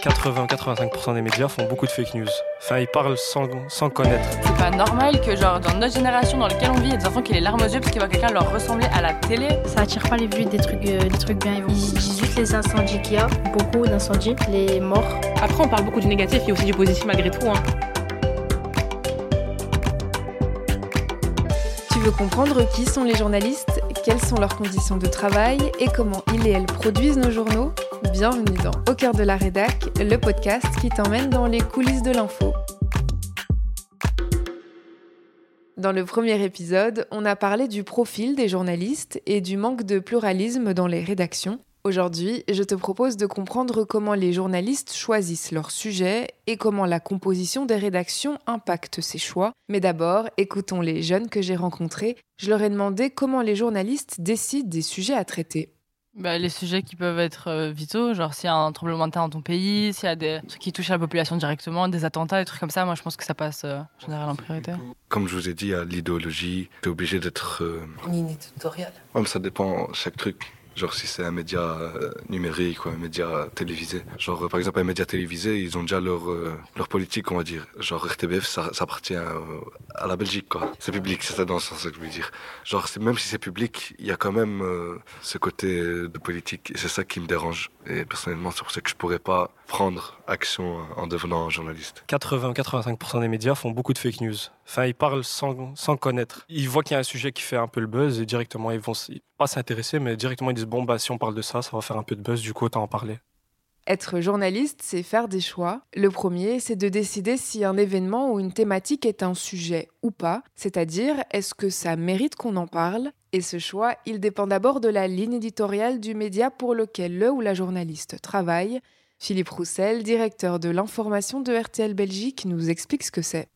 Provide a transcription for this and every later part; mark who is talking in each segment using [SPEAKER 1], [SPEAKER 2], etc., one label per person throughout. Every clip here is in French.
[SPEAKER 1] 80-85% des médias font beaucoup de fake news. Enfin, ils parlent sans, sans connaître.
[SPEAKER 2] C'est pas normal que, genre, dans notre génération dans laquelle on vit, il y a des enfants qui les larmes aux yeux parce qu'ils voient quelqu'un leur ressembler à la télé.
[SPEAKER 3] Ça attire pas les vues des trucs, euh, des trucs bien. Ils disent juste les incendies qu'il y a, beaucoup d'incendies, les morts.
[SPEAKER 4] Après, on parle beaucoup du négatif, il y a aussi du positif malgré tout. Hein.
[SPEAKER 5] Tu veux comprendre qui sont les journalistes, quelles sont leurs conditions de travail et comment ils et elles produisent nos journaux? Bienvenue dans Au cœur de la rédac, le podcast qui t'emmène dans les coulisses de l'info. Dans le premier épisode, on a parlé du profil des journalistes et du manque de pluralisme dans les rédactions. Aujourd'hui, je te propose de comprendre comment les journalistes choisissent leurs sujets et comment la composition des rédactions impacte ces choix. Mais d'abord, écoutons les jeunes que j'ai rencontrés. Je leur ai demandé comment les journalistes décident des sujets à traiter.
[SPEAKER 2] Bah, les sujets qui peuvent être euh, vitaux, genre s'il y a un tremblement de terre dans ton pays, s'il y a des trucs qui touchent la population directement, des attentats, des trucs comme ça, moi je pense que ça passe euh, en général en priorité.
[SPEAKER 6] Comme je vous ai dit, l'idéologie, tu es obligé d'être. Euh...
[SPEAKER 7] Ligne éditoriale.
[SPEAKER 6] Ouais, mais ça dépend chaque truc. Genre si c'est un média euh, numérique ou un média télévisé. Genre par exemple un média télévisé, ils ont déjà leur euh, leur politique, on va dire. Genre RTBF, ça, appartient à, à la Belgique, quoi. C'est public, c'est ça dans ce sens que je veux dire. Genre même si c'est public, il y a quand même euh, ce côté de politique et c'est ça qui me dérange. Et personnellement, c'est pour ça que je pourrais pas prendre action en devenant journaliste.
[SPEAKER 1] 80-85% des médias font beaucoup de fake news. Enfin, ils parlent sans, sans connaître. Ils voient qu'il y a un sujet qui fait un peu le buzz et directement, ils vont pas s'intéresser, mais directement, ils disent Bon, bah, si on parle de ça, ça va faire un peu de buzz, du coup, autant en parler.
[SPEAKER 5] Être journaliste, c'est faire des choix. Le premier, c'est de décider si un événement ou une thématique est un sujet ou pas, c'est-à-dire est-ce que ça mérite qu'on en parle? Et ce choix, il dépend d'abord de la ligne éditoriale du média pour lequel le ou la journaliste travaille. Philippe Roussel, directeur de l'information de RTL Belgique, nous explique ce que c'est.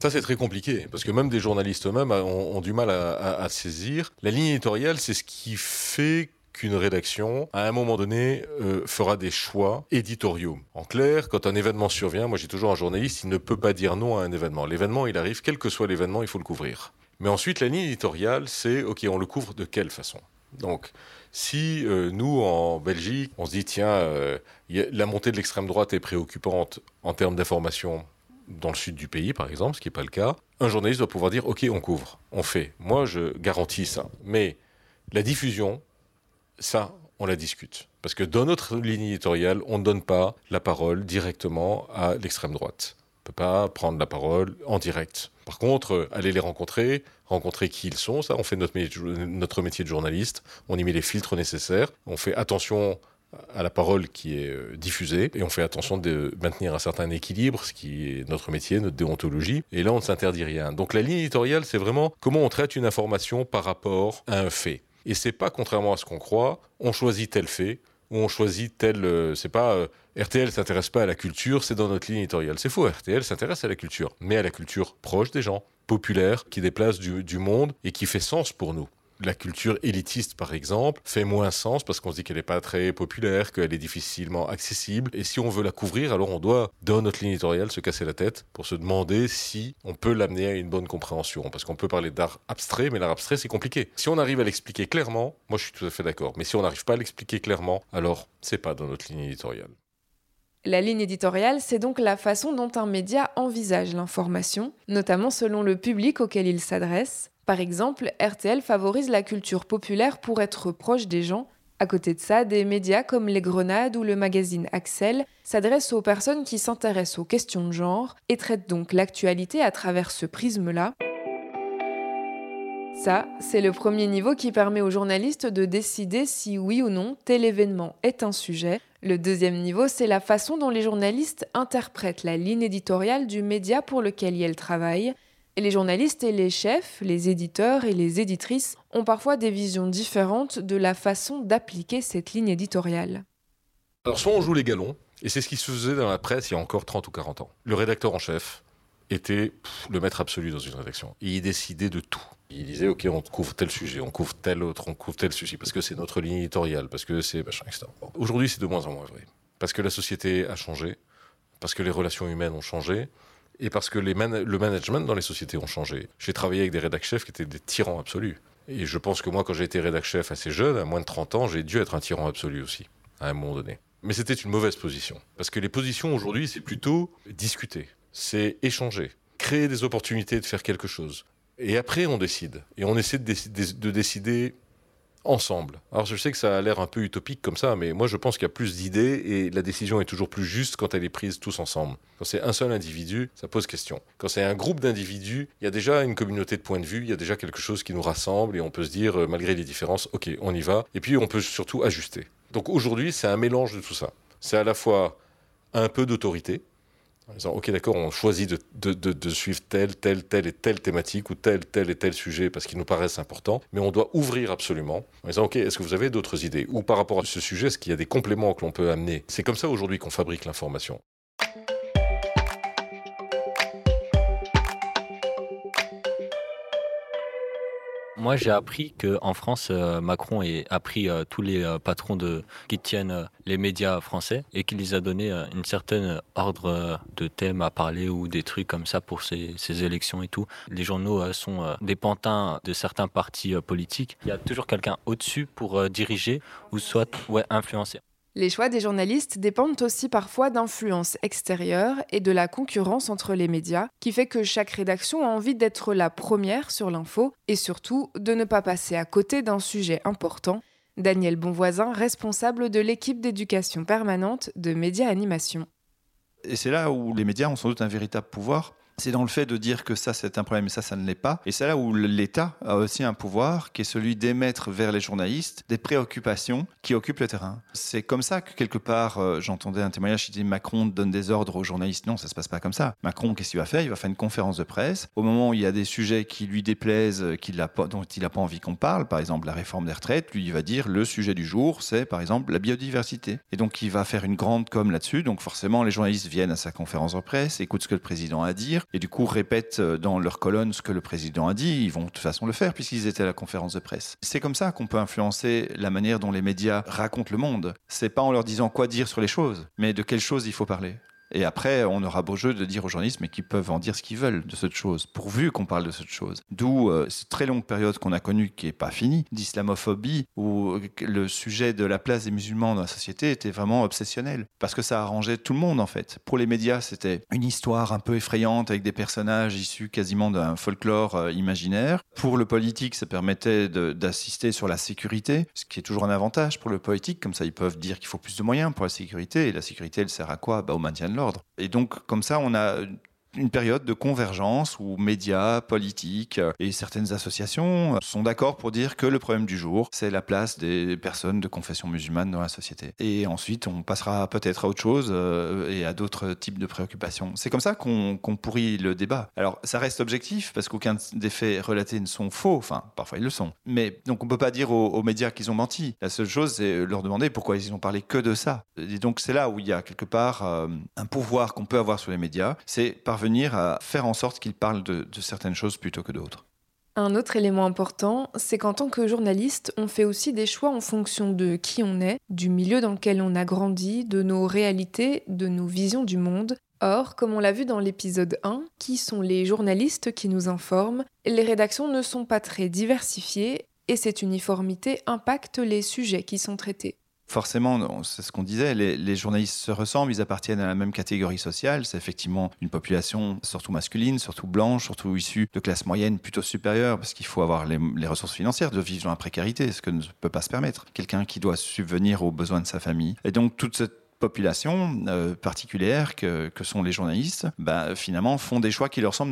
[SPEAKER 8] Ça, c'est très compliqué, parce que même des journalistes eux-mêmes ont, du mal à saisir. La ligne éditoriale, c'est ce qui fait qu'une rédaction, à un moment donné, euh, fera des choix éditoriaux. En clair, quand un événement survient, moi j'ai toujours un journaliste, il ne peut pas dire non à un événement. L'événement, il arrive, quel que soit l'événement, il faut le couvrir. Mais ensuite, la ligne éditoriale, c'est, OK, on le couvre de quelle façon? Donc, si euh, nous, en Belgique, on se dit, tiens, euh, la montée de l'extrême droite est préoccupante en termes d'information dans le sud du pays, par exemple, ce qui n'est pas le cas, un journaliste doit pouvoir dire, OK, on couvre, on fait. Moi, je garantis ça. Mais la diffusion, ça, on la discute. Parce que dans notre ligne éditoriale, on ne donne pas la parole directement à l'extrême droite. Peut pas prendre la parole en direct. Par contre, aller les rencontrer, rencontrer qui ils sont, ça, on fait notre métier, de journaliste, on y met les filtres nécessaires, on fait attention à la parole qui est diffusée et on fait attention de maintenir un certain équilibre, ce qui est notre métier, notre déontologie. Et là, on ne s'interdit rien. Donc la ligne éditoriale, c'est vraiment comment on traite une information par rapport à un fait. Et c'est pas contrairement à ce qu'on croit, on choisit tel fait ou on choisit tel. Euh, c'est pas euh, RTL s'intéresse pas à la culture, c'est dans notre ligne éditoriale. C'est faux. RTL s'intéresse à la culture, mais à la culture proche des gens, populaire, qui déplace du monde et qui fait sens pour nous la culture élitiste, par exemple, fait moins sens parce qu'on se dit qu'elle n'est pas très populaire, qu'elle est difficilement accessible. Et si on veut la couvrir, alors on doit, dans notre ligne éditoriale, se casser la tête pour se demander si on peut l'amener à une bonne compréhension. Parce qu'on peut parler d'art abstrait, mais l'art abstrait, c'est compliqué. Si on arrive à l'expliquer clairement, moi je suis tout à fait d'accord. Mais si on n'arrive pas à l'expliquer clairement, alors c'est pas dans notre ligne éditoriale.
[SPEAKER 5] La ligne éditoriale, c'est donc la façon dont un média envisage l'information, notamment selon le public auquel il s'adresse. Par exemple, RTL favorise la culture populaire pour être proche des gens. À côté de ça, des médias comme Les Grenades ou le magazine Axel s'adressent aux personnes qui s'intéressent aux questions de genre et traitent donc l'actualité à travers ce prisme-là. Ça, c'est le premier niveau qui permet aux journalistes de décider si oui ou non tel événement est un sujet. Le deuxième niveau, c'est la façon dont les journalistes interprètent la ligne éditoriale du média pour lequel ils travaillent. Et les journalistes et les chefs, les éditeurs et les éditrices ont parfois des visions différentes de la façon d'appliquer cette ligne éditoriale.
[SPEAKER 8] Alors soit on joue les galons, et c'est ce qui se faisait dans la presse il y a encore 30 ou 40 ans. Le rédacteur en chef était le maître absolu dans une rédaction. Il décidait de tout. Il disait, OK, on couvre tel sujet, on couvre tel autre, on couvre tel sujet, parce que c'est notre ligne éditoriale, parce que c'est machin, etc. Aujourd'hui, c'est de moins en moins vrai. Parce que la société a changé, parce que les relations humaines ont changé, et parce que le management dans les sociétés ont changé. J'ai travaillé avec des rédacteurs chefs qui étaient des tyrans absolus. Et je pense que moi, quand j'ai été rédacteur chef assez jeune, à moins de 30 ans, j'ai dû être un tyran absolu aussi, à un moment donné. Mais c'était une mauvaise position. Parce que les positions aujourd'hui, c'est plutôt discuter, c'est échanger, créer des opportunités de faire quelque chose. Et après, on décide. Et on essaie de décider ensemble. Alors je sais que ça a l'air un peu utopique comme ça, mais moi je pense qu'il y a plus d'idées et la décision est toujours plus juste quand elle est prise tous ensemble. Quand c'est un seul individu, ça pose question. Quand c'est un groupe d'individus, il y a déjà une communauté de points de vue, il y a déjà quelque chose qui nous rassemble et on peut se dire, euh, malgré les différences, ok, on y va. Et puis on peut surtout ajuster. Donc aujourd'hui, c'est un mélange de tout ça. C'est à la fois un peu d'autorité, en disant, ok, d'accord, on choisit de, suivre telle, telle, telle et telle thématique ou tel, tel et tel sujet parce qu'ils nous paraissent importants, mais on doit ouvrir absolument en disant, ok, est-ce que vous avez d'autres idées? Ou par rapport à ce sujet, est-ce qu'il y a des compléments que l'on peut amener? C'est comme ça aujourd'hui qu'on fabrique l'information.
[SPEAKER 7] Moi, j'ai appris qu'en France, euh, Macron a pris euh, tous les euh, patrons de, qui tiennent les médias français et qu'il les a donné une certaine ordre de thème à parler ou des trucs comme ça pour ces, élections et tout. Les journaux sont des pantins de certains partis politiques. Il y a toujours quelqu'un au-dessus pour diriger ou soit influencer.
[SPEAKER 5] Les choix des journalistes dépendent aussi parfois d'influences extérieures et de la concurrence entre les médias, qui fait que chaque rédaction a envie d'être la première sur l'info et surtout de ne pas passer à côté d'un sujet important. Daniel Bonvoisin, responsable de l'équipe d'éducation permanente de Média Animation.
[SPEAKER 9] Et c'est là où les médias ont sans doute un véritable pouvoir c'est dans le fait de dire que ça c'est un problème et ça ça ne l'est pas. Et c'est là où l'État a aussi un pouvoir qui est celui d'émettre vers les journalistes des préoccupations qui occupent le terrain. C'est comme ça que quelque part euh, j'entendais un témoignage qui disait Macron donne des ordres aux journalistes. Non, ça se passe pas comme ça. Macron, qu'est-ce qu'il va faire? Il va faire une conférence de presse. Au moment où il y a des sujets qui lui déplaisent, euh, qu'il a dont il n'a pas envie qu'on parle, par exemple la réforme des retraites, lui il va dire le sujet du jour c'est par exemple la biodiversité. Et donc il va faire une grande com là-dessus. Donc forcément les journalistes viennent à sa conférence de presse, écoutent ce que le président a à dire et du coup répètent euh, dans leur colonne ce que le président a dit, ils vont de toute façon le faire puisqu'ils étaient à la conférence de presse. C'est comme ça qu'on peut influencer la manière dont les médias racontent le monde. C'est pas en leur disant quoi dire sur les choses, mais de quelles choses il faut parler. Et après, on aura beau jeu de dire aux journalistes, mais qu'ils peuvent en dire ce qu'ils veulent de cette chose, pourvu qu'on parle de cette chose. D'où euh, cette très longue période qu'on a connue, qui n'est pas finie, d'islamophobie, où le sujet de la place des musulmans dans la société était vraiment obsessionnel. Parce que ça arrangeait tout le monde, en fait. Pour les médias, c'était une histoire un peu effrayante, avec des personnages issus quasiment d'un folklore euh, imaginaire. Pour le politique, ça permettait d'assister sur la sécurité, ce qui est toujours un avantage pour le politique. Comme ça, ils peuvent dire qu'il faut plus de moyens pour la sécurité. Et la sécurité, elle sert à quoi? Bah, Au maintien de Et donc, comme ça, on a une période de convergence où médias, politiques euh, et certaines associations euh, sont d'accord pour dire que le problème du jour, c'est la place des personnes de confession musulmane dans la société. Et ensuite, on passera peut-être à autre chose euh, et à d'autres types de préoccupations. C'est comme ça qu'on pourrit le débat. Alors, ça reste objectif parce qu'aucun des faits relatés ne sont faux. Enfin, parfois ils le sont. Mais donc, on peut pas dire aux, médias qu'ils ont menti. La seule chose, c'est leur demander pourquoi ils ont parlé que de ça. Et donc, c'est là où il y a quelque part un pouvoir qu'on peut avoir sur les médias. C'est parvenir à faire en sorte qu'il parle de, de certaines choses plutôt que d'autres.
[SPEAKER 5] Un autre élément important, c'est qu'en tant que journaliste, on fait aussi des choix en fonction de qui on est, du milieu dans lequel on a grandi, de nos réalités, de nos visions du monde. Or, comme on l'a vu dans l'épisode 1, qui sont les journalistes qui nous informent, les rédactions ne sont pas très diversifiées et cette uniformité impacte les sujets qui sont traités
[SPEAKER 9] forcément, c'est ce qu'on disait, les, journalistes se ressemblent, ils appartiennent à la même catégorie sociale. C'est effectivement une population surtout masculine, surtout blanche, surtout issue de classe moyenne plutôt supérieure, parce qu'il faut avoir les, ressources financières de vivre dans la précarité, ce que ne peut pas se permettre. Quelqu'un qui doit subvenir aux besoins de sa famille. Et donc toute cette population euh, particulière que, sont les journalistes, bah, finalement font des choix qui leur semblent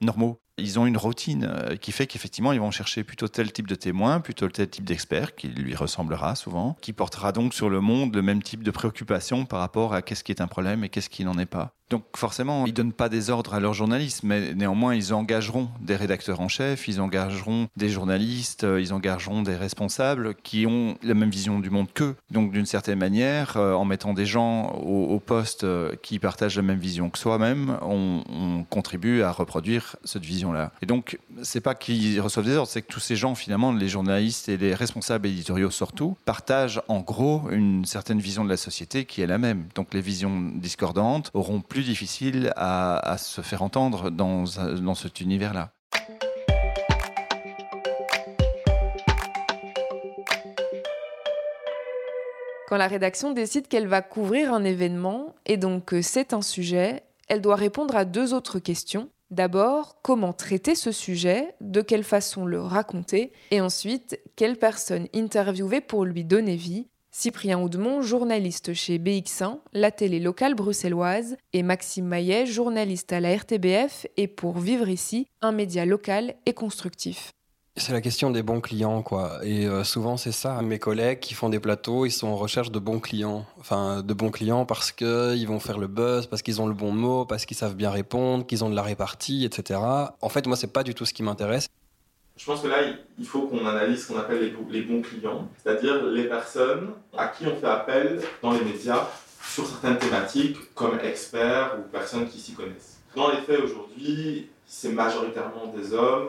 [SPEAKER 9] normaux. Ils ont une routine euh, qui fait qu'effectivement, ils vont chercher plutôt tel type de témoin, plutôt tel type d'expert, qui lui ressemblera souvent, qui portera donc sur le monde le même type de préoccupation par rapport à qu'est-ce qui est un problème et qu'est-ce qui n'en est pas. Donc forcément, ils donnent pas des ordres à leurs journalistes, mais néanmoins, ils engageront des rédacteurs en chef, ils engageront des journalistes, euh, ils engageront des responsables qui ont la même vision du monde qu'eux. Donc d'une certaine manière, euh, en mettant des gens au, poste qui partagent la même vision que soi-même, on contribue à reproduire cette vision Et donc, c'est pas qu'ils reçoivent des ordres, c'est que tous ces gens, finalement, les journalistes et les responsables éditoriaux surtout, partagent en gros une certaine vision de la société qui est la même. Donc, les visions discordantes auront plus difficile à, à se faire entendre dans, dans cet univers-là.
[SPEAKER 5] Quand la rédaction décide qu'elle va couvrir un événement et donc que c'est un sujet, elle doit répondre à deux autres questions. D'abord, comment traiter ce sujet, de quelle façon le raconter, et ensuite, quelle personne interviewer pour lui donner vie. Cyprien Oudemont, journaliste chez BX1, la télé locale bruxelloise, et Maxime Maillet, journaliste à la RTBF et pour Vivre ici, un média local et constructif.
[SPEAKER 10] C'est la question des bons clients, quoi. Et euh, souvent, c'est ça. Mes collègues qui font des plateaux, ils sont en recherche de bons clients. Enfin, de bons clients parce qu'ils vont faire le buzz, parce qu'ils ont le bon mot, parce qu'ils savent bien répondre, qu'ils ont de la répartie, etc. En fait, moi, c'est pas du tout ce qui m'intéresse.
[SPEAKER 11] Je pense que là, il faut qu'on analyse ce qu'on appelle les, les bons clients, c'est-à-dire les personnes à qui on fait appel dans les médias sur certaines thématiques comme experts ou personnes qui s'y connaissent. Dans les faits, aujourd'hui, c'est majoritairement des hommes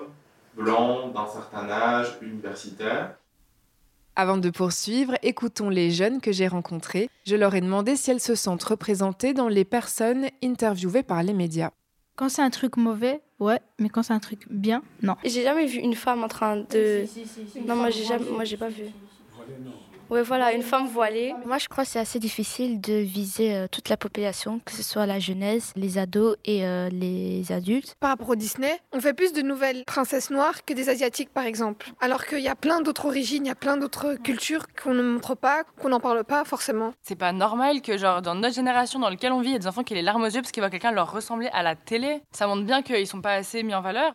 [SPEAKER 11] blancs d'un certain âge, universitaire.
[SPEAKER 5] Avant de poursuivre, écoutons les jeunes que j'ai rencontrés. Je leur ai demandé si elles se sentent représentées dans les personnes interviewées par les médias.
[SPEAKER 3] Quand c'est un truc mauvais, ouais, mais quand c'est un truc bien, non.
[SPEAKER 12] J'ai jamais vu une femme en train de. non, moi j'ai jamais, moi j'ai pas vu. Oui, voilà, une femme voilée.
[SPEAKER 13] Moi, je crois que c'est assez difficile de viser euh, toute la population, que ce soit la jeunesse, les ados et euh, les adultes.
[SPEAKER 14] Par rapport au Disney, on fait plus de nouvelles princesses noires que des asiatiques, par exemple. Alors qu'il y a plein d'autres origines, il y a plein d'autres cultures qu'on ne montre pas, qu'on n'en parle pas forcément.
[SPEAKER 2] C'est pas normal que, genre, dans notre génération dans laquelle on vit, il y a des enfants qui aient les larmes aux yeux parce qu'ils voient quelqu'un leur ressembler à la télé. Ça montre bien qu'ils sont pas assez mis en valeur.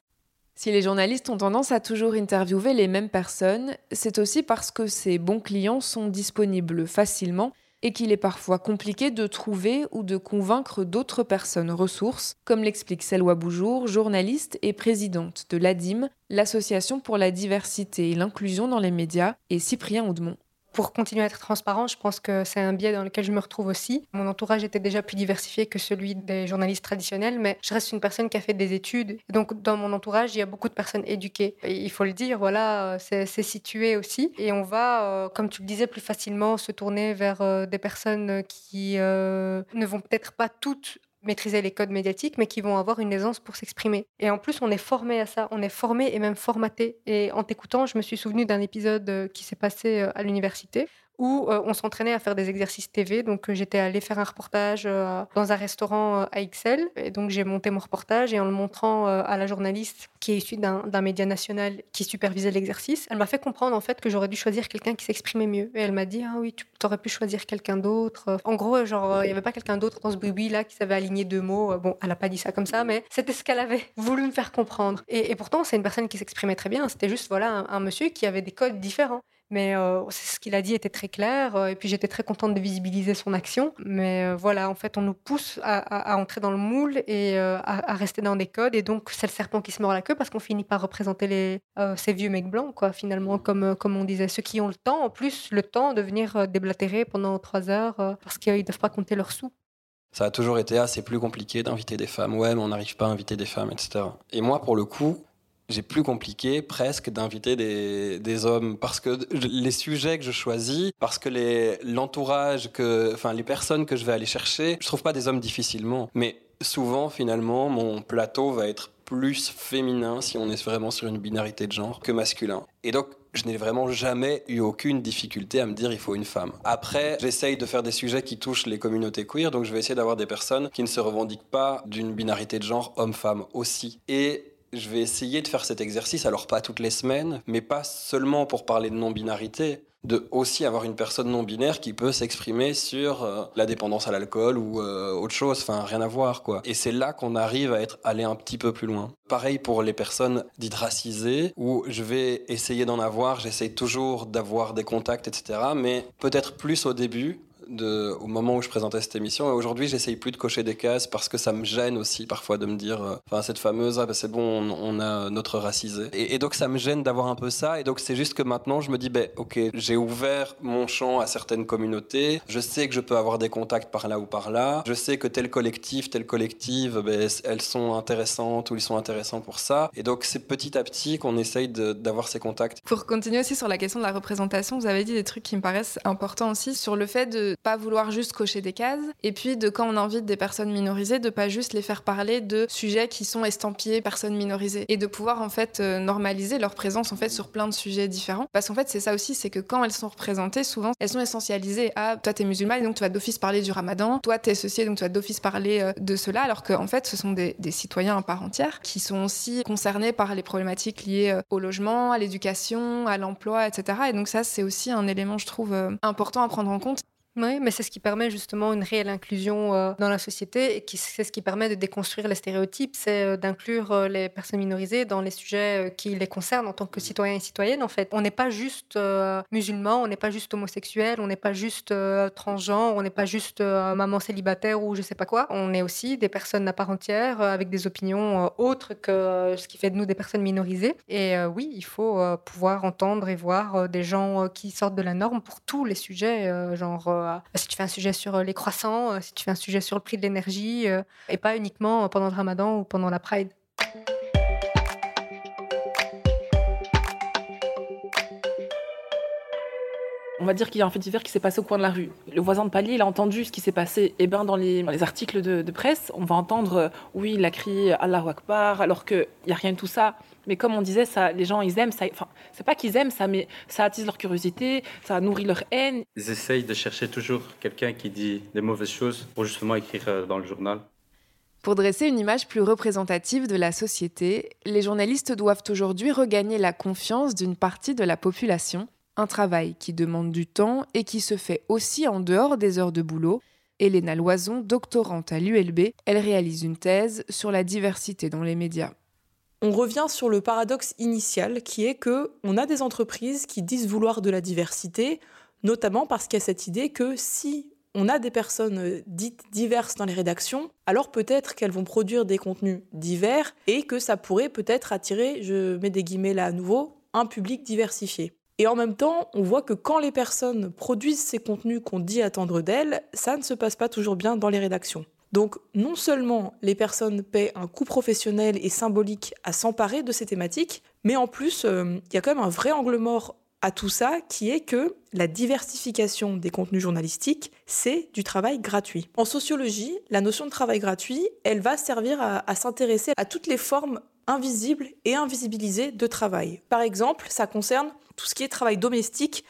[SPEAKER 5] Si les journalistes ont tendance à toujours interviewer les mêmes personnes, c'est aussi parce que ces bons clients sont disponibles facilement et qu'il est parfois compliqué de trouver ou de convaincre d'autres personnes ressources, comme l'explique Selwa Boujour, journaliste et présidente de l'ADIM, l'Association pour la diversité et l'inclusion dans les médias, et Cyprien Oudemont.
[SPEAKER 15] Pour continuer à être transparent, je pense que c'est un biais dans lequel je me retrouve aussi. Mon entourage était déjà plus diversifié que celui des journalistes traditionnels, mais je reste une personne qui a fait des études. Donc, dans mon entourage, il y a beaucoup de personnes éduquées. il faut le dire, voilà, c'est situé aussi. Et on va, euh, comme tu le disais, plus facilement se tourner vers euh, des personnes qui euh, ne vont peut-être pas toutes maîtriser les codes médiatiques, mais qui vont avoir une aisance pour s'exprimer. Et en plus, on est formé à ça, on est formé et même formaté. Et en t'écoutant, je me suis souvenu d'un épisode euh, qui s'est passé euh, à l'université où euh, on s'entraînait à faire des exercices TV. Donc j'étais allée faire un reportage dans un restaurant à XL. Et donc j'ai monté mon reportage et en le montrant à la journaliste qui est issue d'un média national qui supervisait l'exercice, elle m'a fait comprendre en fait que j'aurais dû choisir quelqu'un qui s'exprimait mieux. Et elle m'a dit ah oui, tu aurais pu choisir quelqu'un d'autre. En gros, genre il n'y avait pas quelqu'un d'autre dans ce bruit là qui savait aligner deux mots. Bon, elle n'a pas dit ça comme ça, mais c'était ce qu'elle avait voulu me faire comprendre. Et, pourtant, c'est une personne qui s'exprimait très bien. C'était juste voilà un monsieur qui avait des codes différents. Mais euh, ce qu'il a dit était très clair. Euh, et puis j'étais très contente de visibiliser son action. Mais euh, voilà, en fait, on nous pousse à, entrer dans le moule et à, rester dans des codes. Et donc, c'est le serpent qui se mord la queue parce qu'on finit par représenter les, ces vieux mecs blancs, quoi, finalement, comme, comme on disait. Ceux qui ont le temps, en plus, le temps de venir déblatérer pendant trois heures parce qu'ils ne doivent pas compter leurs sous.
[SPEAKER 10] Ça a toujours été, assez plus compliqué d'inviter des femmes. Ouais, mais on n'arrive pas à inviter des femmes, etc. Et moi, pour le coup, j'ai plus compliqué presque d'inviter des, hommes parce que les sujets que je choisis, parce que l'entourage, que, enfin les personnes que je vais aller chercher, je trouve pas des hommes difficilement. Mais souvent, finalement, mon plateau va être plus féminin si on est vraiment sur une binarité de genre que masculin. Et donc, je n'ai vraiment jamais eu aucune difficulté à me dire il faut une femme. Après, j'essaye de faire des sujets qui touchent les communautés queer, donc je vais essayer d'avoir des personnes qui ne se revendiquent pas d'une binarité de genre homme-femme aussi. Et je vais essayer de faire cet exercice, alors pas toutes les semaines, mais pas seulement pour parler de non-binarité, de aussi avoir une personne non-binaire qui peut s'exprimer sur euh, la dépendance à l'alcool ou euh, autre chose, enfin rien à voir quoi. Et c'est là qu'on arrive à être allé un petit peu plus loin. Pareil pour les personnes dites racisées, où je vais essayer d'en avoir, j'essaye toujours d'avoir des contacts, etc. Mais peut-être plus au début, au moment où je présentais cette émission. Et aujourd'hui, j'essaye plus de cocher des cases parce que ça me gêne aussi parfois de me dire, euh, enfin, cette fameuse, ah, ben, c'est bon, on, a notre racisé. Et, donc, ça me gêne d'avoir un peu ça. Et donc, c'est juste que maintenant, je me dis, ben, ok, j'ai ouvert mon champ à certaines communautés. Je sais que je peux avoir des contacts par là ou par là. Je sais que tel collectif, telle collective, ben, elles sont intéressantes ou ils sont intéressants pour ça. Et donc, c'est petit à petit qu'on essaye d'avoir ces contacts.
[SPEAKER 5] Pour continuer aussi sur la question de la représentation, vous avez dit des trucs qui me paraissent importants aussi sur le fait de pas vouloir juste cocher des cases, et puis de quand on invite des personnes minorisées, de pas juste les faire parler de sujets qui sont estampillés personnes minorisées, et de pouvoir en fait euh, normaliser leur présence en fait sur plein de sujets différents. Parce qu'en fait c'est ça aussi, c'est que quand elles sont représentées, souvent elles sont essentialisées à toi t'es musulmane et donc tu vas d'office parler du ramadan, toi t'es ceci donc tu vas d'office parler euh, de cela, alors qu'en fait ce sont des, des citoyens à part entière qui sont aussi concernés par les problématiques liées euh, au logement, à l'éducation, à l'emploi, etc. Et donc ça c'est aussi un élément je trouve important à prendre en compte.
[SPEAKER 15] Oui, mais c'est ce qui permet justement une réelle inclusion euh, dans la société et c'est ce qui permet de déconstruire les stéréotypes, c'est euh, d'inclure euh, les personnes minorisées dans les sujets qui les concernent en tant que citoyens et citoyennes. En fait, on n'est pas juste musulman, on n'est pas juste homosexuel, on n'est pas juste transgenre, on n'est pas juste maman célibataire ou je sais pas quoi. On est aussi des personnes à part entière avec des opinions autres que ce qui fait de nous des personnes minorisées. Et oui, il faut pouvoir entendre et voir des gens qui sortent de la norme pour tous les sujets, genre si tu fais un sujet sur euh, les croissants, euh, si tu fais un sujet sur le prix de l'énergie, euh, et pas uniquement pendant le ramadan ou pendant la Pride.
[SPEAKER 4] On va dire qu'il y a un fait divers qui s'est passé au coin de la rue. Le voisin de palier, il a entendu ce qui s'est passé. Et eh bien, dans les, articles de, presse, on va entendre oui, il a crié Allah Akbar, alors qu'il n'y a rien de tout ça. Mais comme on disait, ça, les gens, ils aiment ça. Enfin, c'est pas qu'ils aiment ça, mais ça attise leur curiosité, ça nourrit leur haine.
[SPEAKER 16] Ils essayent de chercher toujours quelqu'un qui dit des mauvaises choses pour justement écrire euh, dans le journal.
[SPEAKER 5] Pour dresser une image plus représentative de la société, les journalistes doivent aujourd'hui regagner la confiance d'une partie de la population, un travail qui demande du temps et qui se fait aussi en dehors des heures de boulot. Elena Loison, doctorante à l'ULB, elle réalise une thèse sur la diversité dans les médias
[SPEAKER 17] on revient sur le paradoxe initial qui est que on a des entreprises qui disent vouloir de la diversité, notamment parce qu'il y a cette idée que si on a des personnes dites diverses dans les rédactions, alors peut-être qu'elles vont produire des contenus divers et que ça pourrait peut-être attirer, je mets des guillemets là à nouveau, un public diversifié. Et en même temps, on voit que quand les personnes produisent ces contenus qu'on dit attendre d'elles, ça ne se passe pas toujours bien dans les rédactions. Donc non seulement les personnes paient un coût professionnel et symbolique à s'emparer de ces thématiques, mais en plus, euh, il y a quand même un vrai angle mort à tout ça qui est que la diversification des contenus journalistiques, c'est du travail gratuit. En sociologie, la notion de travail gratuit, elle va servir à, s'intéresser à toutes les formes invisibles et invisibilisées de travail. Par exemple, ça concerne tout ce qui est travail domestique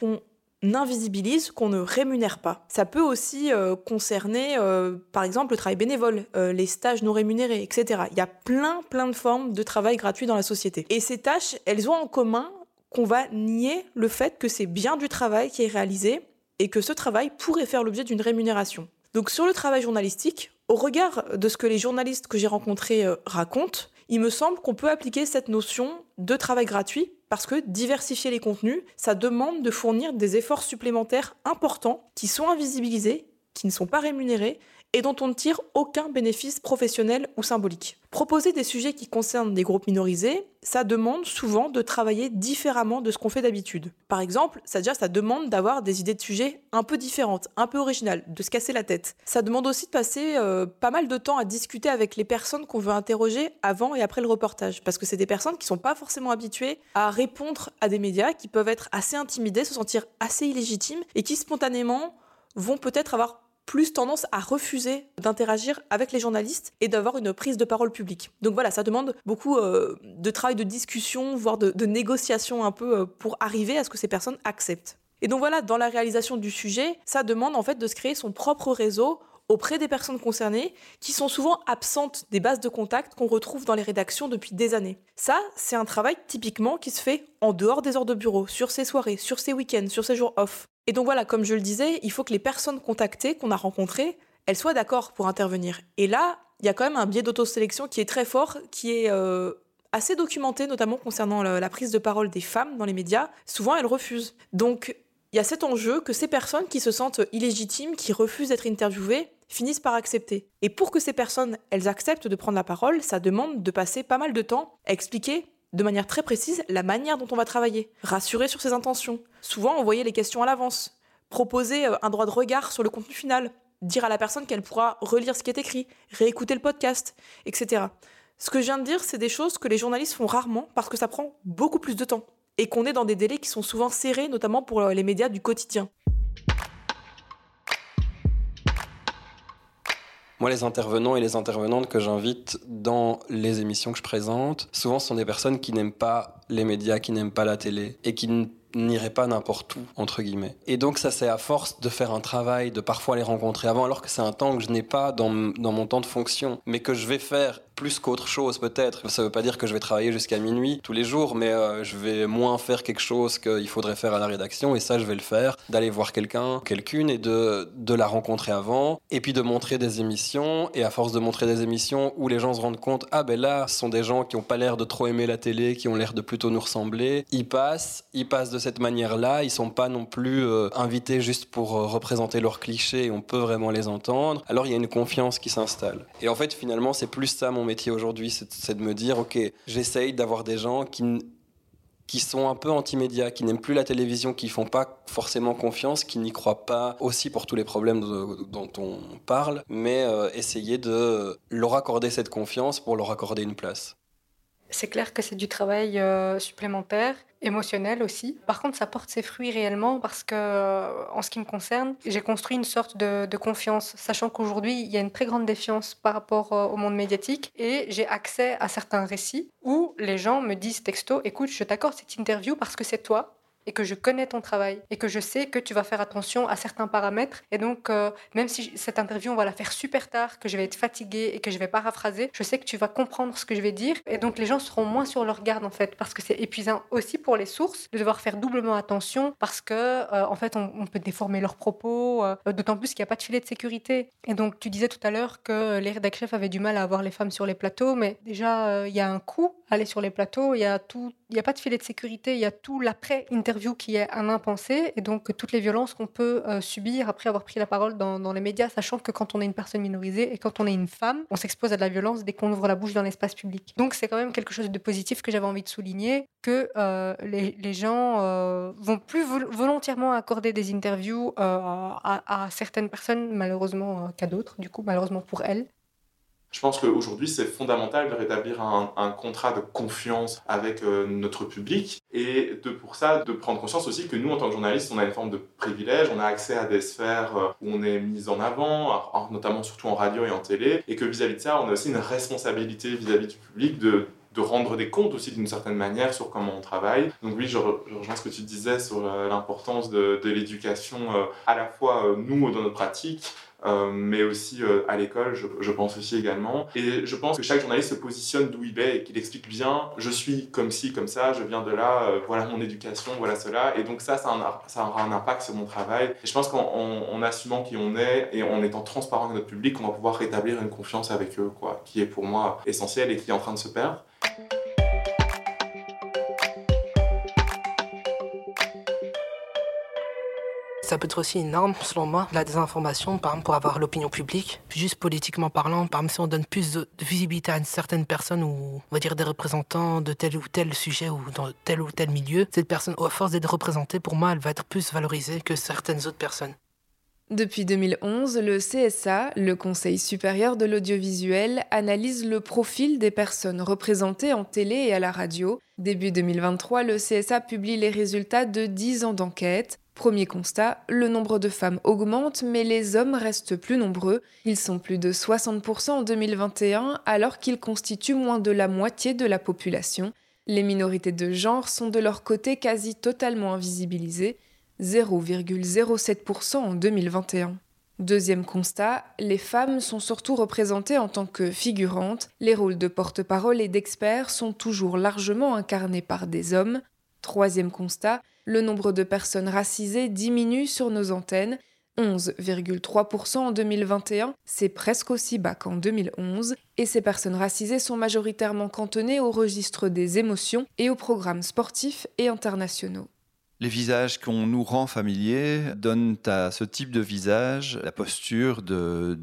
[SPEAKER 17] invisibilise, qu'on ne rémunère pas. Ça peut aussi euh, concerner, euh, par exemple, le travail bénévole, euh, les stages non rémunérés, etc. Il y a plein, plein de formes de travail gratuit dans la société. Et ces tâches, elles ont en commun qu'on va nier le fait que c'est bien du travail qui est réalisé et que ce travail pourrait faire l'objet d'une rémunération. Donc sur le travail journalistique, au regard de ce que les journalistes que j'ai rencontrés racontent, il me semble qu'on peut appliquer cette notion de travail gratuit parce que diversifier les contenus, ça demande de fournir des efforts supplémentaires importants qui sont invisibilisés, qui ne sont pas rémunérés et dont on ne tire aucun bénéfice professionnel ou symbolique. Proposer des sujets qui concernent des groupes minorisés, ça demande souvent de travailler différemment de ce qu'on fait d'habitude. Par exemple, ça, dire, ça demande d'avoir des idées de sujets un peu différentes, un peu originales, de se casser la tête. Ça demande aussi de passer euh, pas mal de temps à discuter avec les personnes qu'on veut interroger avant et après le reportage, parce que c'est des personnes qui sont pas forcément habituées à répondre à des médias, qui peuvent être assez intimidées, se sentir assez illégitimes, et qui spontanément vont peut-être avoir plus tendance à refuser d'interagir avec les journalistes et d'avoir une prise de parole publique. Donc voilà, ça demande beaucoup euh, de travail de discussion, voire de, négociation un peu euh, pour arriver à ce que ces personnes acceptent. Et donc voilà, dans la réalisation du sujet, ça demande en fait de se créer son propre réseau auprès des personnes concernées qui sont souvent absentes des bases de contact qu'on retrouve dans les rédactions depuis des années. Ça, c'est un travail typiquement qui se fait en dehors des heures de bureau, sur ses soirées, sur ses week-ends, sur ses jours off. Et donc voilà, comme je le disais, il faut que les personnes contactées, qu'on a rencontrées, elles soient d'accord pour intervenir. Et là, il y a quand même un biais d'autosélection qui est très fort, qui est euh, assez documenté, notamment concernant la, prise de parole des femmes dans les médias. Souvent, elles refusent. Donc, il y a cet enjeu que ces personnes qui se sentent illégitimes, qui refusent d'être interviewées, finissent par accepter. Et pour que ces personnes, elles acceptent de prendre la parole, ça demande de passer pas mal de temps à expliquer de manière très précise la manière dont on va travailler, rassurer sur ses intentions, souvent envoyer les questions à l'avance, proposer euh, un droit de regard sur le contenu final, dire à la personne qu'elle pourra relire ce qui est écrit, réécouter le podcast, etc. Ce que je viens de dire, c'est des choses que les journalistes font rarement parce que ça prend beaucoup plus de temps et qu'on est dans des délais qui sont souvent serrés, notamment pour euh, les médias du quotidien.
[SPEAKER 10] Moi, les intervenants et les intervenantes que j'invite dans les émissions que je présente, souvent sont des personnes qui n'aiment pas les médias, qui n'aiment pas la télé et qui n'irait pas n'importe où, entre guillemets. Et donc ça, c'est à force de faire un travail, de parfois les rencontrer avant, alors que c'est un temps que je n'ai pas dans mon temps de fonction, mais que je vais faire plus qu'autre chose peut-être. Ça ne veut pas dire que je vais travailler jusqu'à minuit tous les jours, mais euh, je vais moins faire quelque chose qu'il faudrait faire à la rédaction, et ça, je vais le faire, d'aller voir quelqu'un, quelqu'une, et de, de la rencontrer avant, et puis de montrer des émissions, et à force de montrer des émissions où les gens se rendent compte, ah ben là, ce sont des gens qui n'ont pas l'air de trop aimer la télé, qui ont l'air de plutôt nous ressembler, ils passent, ils passent de cette manière-là, ils sont pas non plus euh, invités juste pour euh, représenter leurs clichés, on peut vraiment les entendre, alors il y a une confiance qui s'installe. Et en fait, finalement, c'est plus ça mon aujourd'hui, c'est de me dire, ok, j'essaye d'avoir des gens qui, qui sont un peu anti-médias, qui n'aiment plus la télévision, qui font pas forcément confiance, qui n'y croient pas aussi pour tous les problèmes dont on parle, mais euh, essayer de leur accorder cette confiance pour leur accorder une place.
[SPEAKER 15] C'est clair que c'est du travail euh, supplémentaire, émotionnel aussi. Par contre, ça porte ses fruits réellement parce que, euh, en ce qui me concerne, j'ai construit une sorte de, confiance, sachant qu'aujourd'hui, il y a une très grande défiance par rapport euh, au monde médiatique et j'ai accès à certains récits où les gens me disent texto, écoute, je t'accorde cette interview parce que c'est toi, et que je connais ton travail et que je sais que tu vas faire attention à certains paramètres. Et donc, euh, même si cette interview, on va la faire super tard, que je vais être fatiguée et que je vais paraphraser, je sais que tu vas comprendre ce que je vais dire. Et donc, les gens seront moins sur leur garde, en fait, parce que c'est épuisant aussi pour les sources de devoir faire doublement attention parce que, euh, en fait, on, peut déformer leurs propos, euh, d'autant plus qu'il n'y a pas de filet de sécurité. Et donc, tu disais tout à l'heure que les rédacteurs avaient du mal à avoir les femmes sur les plateaux, mais déjà, il y a un coût à aller sur les plateaux, il y a tout il n'y a pas de filet de sécurité, il y a tout l'après-interview qui est un impensé, et donc toutes les violences qu'on peut euh, subir après avoir pris la parole dans, les médias, sachant que quand on est une personne minorisée et quand on est une femme, on s'expose à de la violence dès qu'on ouvre la bouche dans l'espace public. Donc c'est quand même quelque chose de positif que j'avais envie de souligner, que euh, les, gens euh, vont plus volontairement accorder des interviews à, à, certaines personnes, malheureusement qu'à d'autres, du coup malheureusement pour elles.
[SPEAKER 11] Je pense qu'aujourd'hui, c'est fondamental de rétablir un, contrat de confiance avec euh, notre public et pour ça, de prendre conscience aussi que nous, en tant que journalistes, on a une forme de privilège, on a accès à des sphères euh, où on est mis en avant, notamment surtout en radio et en télé, et que vis-à-vis de ça, on a aussi une responsabilité vis-à-vis du public de rendre des comptes aussi d'une certaine manière sur comment on travaille. Donc oui, je, rejoins ce que tu disais sur euh, l'importance de, l'éducation, à la fois nous dans notre pratique, euh, mais aussi euh, à l'école, je, pense aussi également. Et je pense que chaque journaliste se positionne d'où il est et qu'il explique bien, je suis comme ci, comme ça, je viens de là, euh, voilà mon éducation, voilà cela. Et donc ça, ça, ça, aura un impact sur mon travail. Et je pense qu'en assumant qui on est et en étant transparent avec notre public, on va pouvoir rétablir une confiance avec eux, quoi, qui est pour moi essentielle et qui est en train de se perdre.
[SPEAKER 18] Ça peut être aussi une arme, selon moi, la désinformation, par exemple, pour avoir l'opinion publique. Juste politiquement parlant, par exemple, si on donne plus de visibilité à une certaine personne ou, on va dire, des représentants de tel ou tel sujet ou dans tel ou tel milieu, cette personne, à force d'être représentée, pour moi, elle va être plus valorisée que certaines autres personnes.
[SPEAKER 5] Depuis 2011, le CSA, le Conseil supérieur de l'audiovisuel, analyse le profil des personnes représentées en télé et à la radio. Début 2023, le CSA publie les résultats de 10 ans d'enquête. Premier constat, le nombre de femmes augmente, mais les hommes restent plus nombreux. Ils sont plus de 60% en 2021, alors qu'ils constituent moins de la moitié de la population. Les minorités de genre sont de leur côté quasi totalement invisibilisées, 0,07% en 2021. Deuxième constat, les femmes sont surtout représentées en tant que figurantes, les rôles de porte-parole et d'experts sont toujours largement incarnés par des hommes. Troisième constat, le nombre de personnes racisées diminue sur nos antennes. 11,3% en 2021, c'est presque aussi bas qu'en 2011, et ces personnes racisées sont majoritairement cantonnées au registre des émotions et aux programmes sportifs et internationaux.
[SPEAKER 9] Les visages qu'on nous rend familiers donnent à ce type de visage la posture de,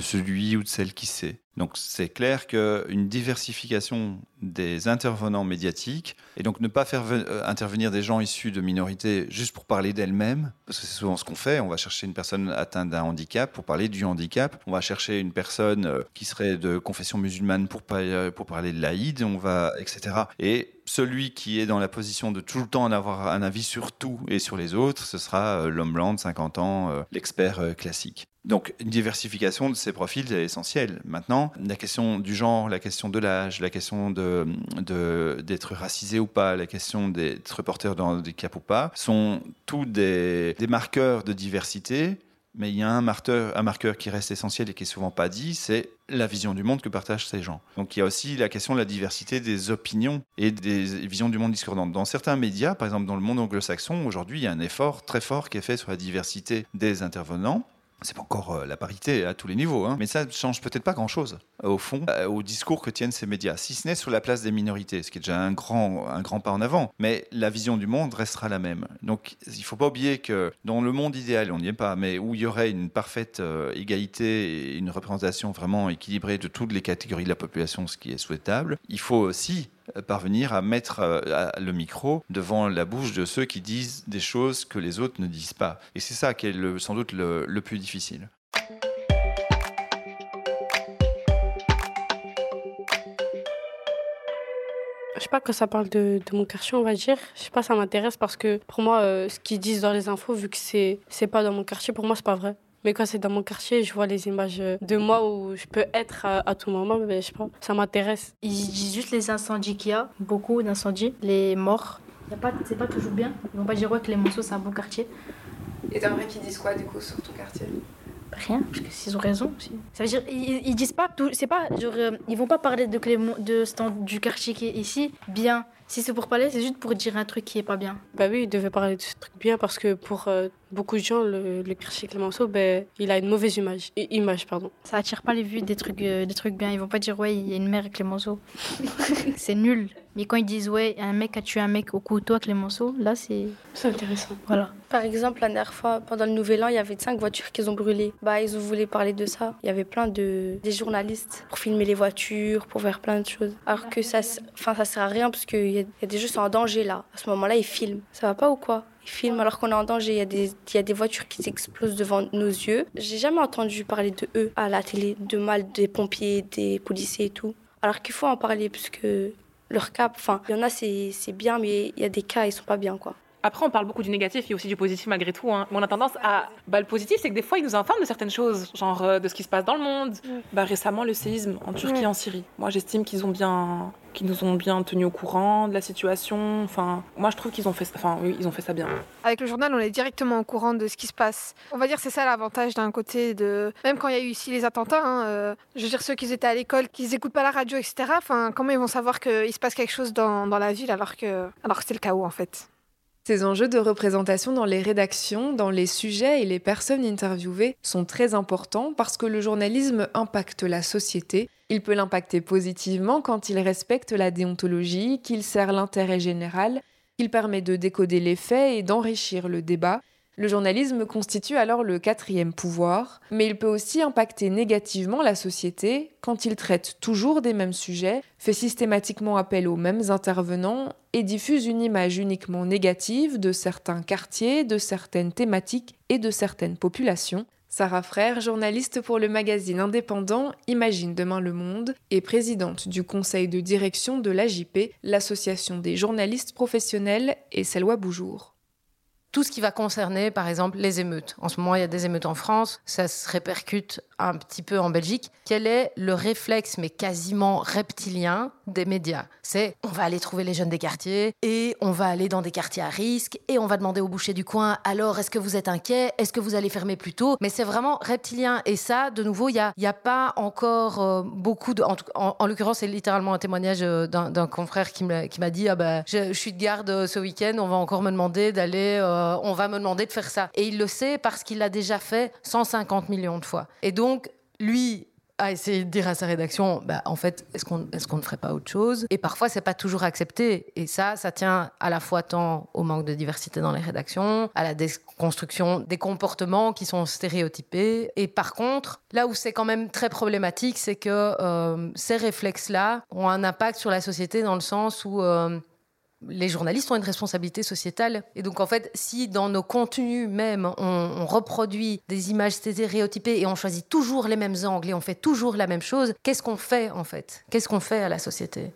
[SPEAKER 9] celui ou de celle qui sait. Donc c'est clair qu'une diversification des intervenants médiatiques, et donc ne pas faire euh, intervenir des gens issus de minorités juste pour parler d'elles-mêmes, parce que c'est souvent ce qu'on fait, on va chercher une personne atteinte d'un handicap pour parler du handicap, on va chercher une personne euh, qui serait de confession musulmane pour, pour parler de l'Aïd, on va, etc. Et celui qui est dans la position de tout le temps en avoir un avis sur tout et sur les autres, ce sera euh, l'homme blanc de 50 ans, euh, l'expert euh, classique. Donc, une diversification de ces profils est essentielle. Maintenant, la question du genre, la question de l'âge, la question d'être racisé ou pas, la question d'être porteur de handicap ou pas, sont tous des marqueurs de diversité. Mais il y a un marqueur, qui reste essentiel et qui est souvent pas dit, c'est la vision du monde que partagent ces gens. Donc il y a aussi la question de la diversité des opinions et des visions du monde discordantes. Dans certains médias, par exemple dans le monde anglo-saxon, aujourd'hui il y a un effort très fort qui est fait sur la diversité des intervenants. C'est pas encore euh, la parité à tous les niveaux, hein, mais ça ne change peut-être pas grand-chose, euh, au fond, euh, au discours que tiennent ces médias, si ce n'est sur la place des minorités, ce qui est déjà un grand, un grand pas en avant. Mais la vision du monde restera la même. Donc il ne faut pas oublier que dans le monde idéal, on n'y est pas, mais où il y aurait une parfaite égalité et une représentation vraiment équilibrée de toutes les catégories de la population, ce qui est souhaitable, il faut aussi parvenir à mettre euh, le micro devant la bouche de ceux qui disent des choses que les autres ne disent pas. Et c'est ça qui est sans doute le- plus difficile.
[SPEAKER 19] Je sais pas, quand ça parle de, de mon quartier, on va dire, je sais pas, ça m'intéresse parce que pour moi, euh, ce qu'ils disent dans les infos, vu que c'est c'est pas dans mon quartier, pour moi, c'est pas vrai. Mais quand c'est dans mon quartier, je vois les images de moi où je peux être à, à tout moment, mais je sais pas, ça m'intéresse.
[SPEAKER 3] Ils disent juste les incendies qu'il y a, beaucoup d'incendies, les morts. Y a pas, c'est pas toujours bien. Ils vont pas dire ouais que les monceaux c'est un bon quartier.
[SPEAKER 5] Et t'aimerais qu'ils disent quoi du coup sur ton quartier?
[SPEAKER 3] Rien, parce que s'ils ont raison aussi. Ça veut dire ils, ils disent pas tout, c'est pas genre euh, ils vont pas parler de Clément, de stand du quartier qui est ici bien. Si c'est pour parler, c'est juste pour dire un truc qui est pas bien.
[SPEAKER 19] Bah oui, il devait parler de ce truc bien parce que pour euh, beaucoup de gens, le, le quartier Clémenceau, ben, il a une mauvaise image. I- image pardon.
[SPEAKER 3] Ça attire pas les vues des trucs, euh, des trucs bien. Ils vont pas dire ouais, il y a une mère à Clémenceau. c'est nul. Mais quand ils disent ouais, un mec a tué un mec au couteau à Clémenceau, là c'est.
[SPEAKER 19] C'est intéressant.
[SPEAKER 3] Voilà.
[SPEAKER 12] Par exemple, la dernière fois, pendant le Nouvel An, il y avait cinq voitures qu'ils ont brûlées. Bah, ils ont voulu parler de ça. Il y avait plein de des journalistes pour filmer les voitures, pour faire plein de choses. Alors que ça, enfin, ça sert à rien parce qu'il y, y a des gens qui sont en danger là. À ce moment-là, ils filment. Ça va pas ou quoi? Filment alors qu'on est en danger. Il y a des, il y a des voitures qui explosent devant nos yeux. J'ai jamais entendu parler de eux à la télé, de mal des pompiers, des policiers et tout. Alors qu'il faut en parler parce que leur cap, enfin, il y en a c'est bien, mais il y a des cas ils sont pas bien quoi.
[SPEAKER 4] Après, on parle beaucoup du négatif, il y a aussi du positif malgré tout. Hein. Mais on a tendance à. Bah, le positif, c'est que des fois, ils nous informent de certaines choses, genre euh, de ce qui se passe dans le monde. Bah, récemment, le séisme en Turquie,
[SPEAKER 12] Ouais.
[SPEAKER 4] en Syrie. Moi, j'estime qu'ils ont bien, qu'ils nous ont bien tenus au courant de la situation. Enfin, moi, je trouve qu'ils ont fait, enfin, oui, ils ont fait ça bien.
[SPEAKER 14] Avec le journal, on est directement au courant de ce qui se passe. On va dire c'est ça l'avantage d'un côté de. Même quand il y a eu ici les attentats, hein, euh, je veux dire ceux qui étaient à l'école, qui n'écoutent pas la radio, etc. Enfin, comment ils vont savoir qu'il se passe quelque chose dans, dans la ville alors que, alors que c'est le chaos en fait?
[SPEAKER 5] Ces enjeux de représentation dans les rédactions, dans les sujets et les personnes interviewées sont très importants parce que le journalisme impacte la société. Il peut l'impacter positivement quand il respecte la déontologie, qu'il sert l'intérêt général, qu'il permet de décoder les faits et d'enrichir le débat. Le journalisme constitue alors le quatrième pouvoir, mais il peut aussi impacter négativement la société quand il traite toujours des mêmes sujets, fait systématiquement appel aux mêmes intervenants et diffuse une image uniquement négative de certains quartiers, de certaines thématiques et de certaines populations. Sarah Frère, journaliste pour le magazine indépendant Imagine demain le monde et présidente du conseil de direction de l'AJP, l'association des journalistes professionnels et Selwa Boujour.
[SPEAKER 20] Tout ce qui va concerner, par exemple, les émeutes. En ce moment, il y a des émeutes en France, ça se répercute un petit peu en Belgique. Quel est le réflexe, mais quasiment reptilien, des médias? C'est on va aller trouver les jeunes des quartiers et on va aller dans des quartiers à risque et on va demander au boucher du coin alors est-ce que vous êtes inquiet Est-ce que vous allez fermer plus tôt Mais c'est vraiment reptilien. Et ça, de nouveau, il n'y a, y a pas encore euh, beaucoup de. En, l'occurrence, c'est littéralement un témoignage euh, d'un confrère qui m'a dit ah bah, je, suis de garde euh, ce week-end, on va encore me demander d'aller. On va me demander de faire ça. Et il le sait parce qu'il l'a déjà fait 150 millions de fois. Et donc, lui a essayé de dire à sa rédaction, bah, en fait, est-ce qu'on est ne ferait pas autre chose? Et parfois, c'est pas toujours accepté. Et ça, ça tient à la fois tant au manque de diversité dans les rédactions, à la déconstruction des comportements qui sont stéréotypés. Et par contre, là où c'est quand même très problématique, c'est que euh, ces réflexes-là ont un impact sur la société dans le sens où euh, les journalistes ont une responsabilité sociétale. Et donc, en fait, si dans nos contenus même, on, on reproduit des images stéréotypées et on choisit toujours les mêmes angles et on fait toujours la même chose, qu'est-ce qu'on fait, en fait? Qu'est-ce qu'on fait à la société?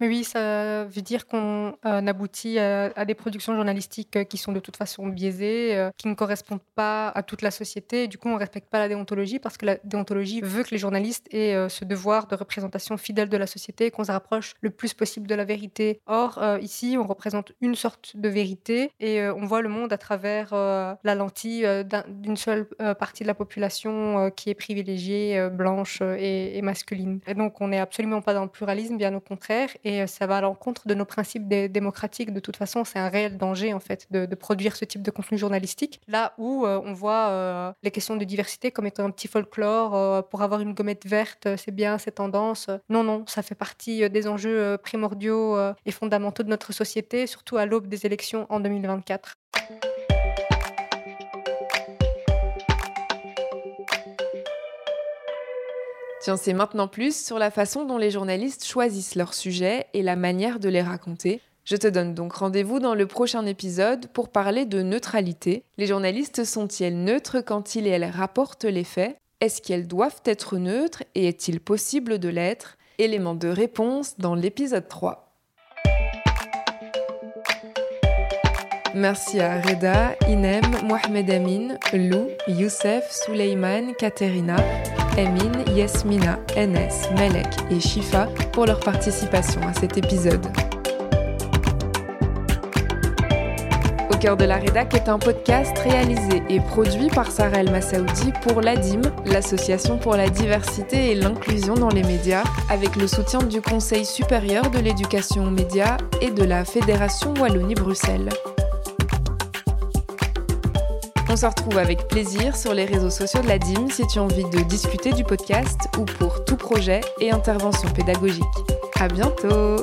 [SPEAKER 15] Mais oui, ça veut dire qu'on euh, aboutit à, à, des productions journalistiques euh, qui sont de toute façon biaisées, euh, qui ne correspondent pas à toute la société. Et du coup, on ne respecte pas la déontologie parce que la déontologie veut que les journalistes aient euh, ce devoir de représentation fidèle de la société, qu'on se rapproche le plus possible de la vérité. Or, euh, ici, on représente une sorte de vérité et euh, on voit le monde à travers euh, la lentille euh, d'un- d'une seule euh, partie de la population euh, qui est privilégiée, euh, blanche euh, et, et masculine. Et donc, on n'est absolument pas dans le pluralisme, bien au contraire, et euh, ça va à l'encontre de nos principes dé- démocratiques. De toute façon, c'est un réel danger, en fait, de, produire ce type de contenu journalistique. Là où euh, on voit euh, les questions de diversité comme étant un petit folklore, pour avoir une gommette verte, c'est bien, c'est tendance. Non, non, ça fait partie des enjeux primordiaux et fondamentaux de notre société, surtout à l'aube des élections en 2024.
[SPEAKER 5] Tu en sais maintenant plus sur la façon dont les journalistes choisissent leurs sujets et la manière de les raconter. Je te donne donc rendez-vous dans le prochain épisode pour parler de neutralité. Les journalistes sont-ils neutres quand ils et elles rapportent les faits? Est-ce qu'elles doivent être neutres et est-il possible de l'être? Élément de réponse dans l'épisode 3. Merci à Reda, Inem, Mohamed Amin, Lou, Youssef, Souleyman, Katerina, Emin, Yasmina, Enes, Melek et Shifa pour leur participation à cet épisode. Au cœur de la rédac est un podcast réalisé et produit par Sarah El Massaoudi pour l'ADIM, l'Association pour la diversité et l'inclusion dans les médias, avec le soutien du Conseil supérieur de l'éducation aux médias et de la Fédération Wallonie-Bruxelles. On se retrouve avec plaisir sur les réseaux sociaux de la DIM si tu as envie de discuter du podcast ou pour tout projet et intervention pédagogique. À bientôt!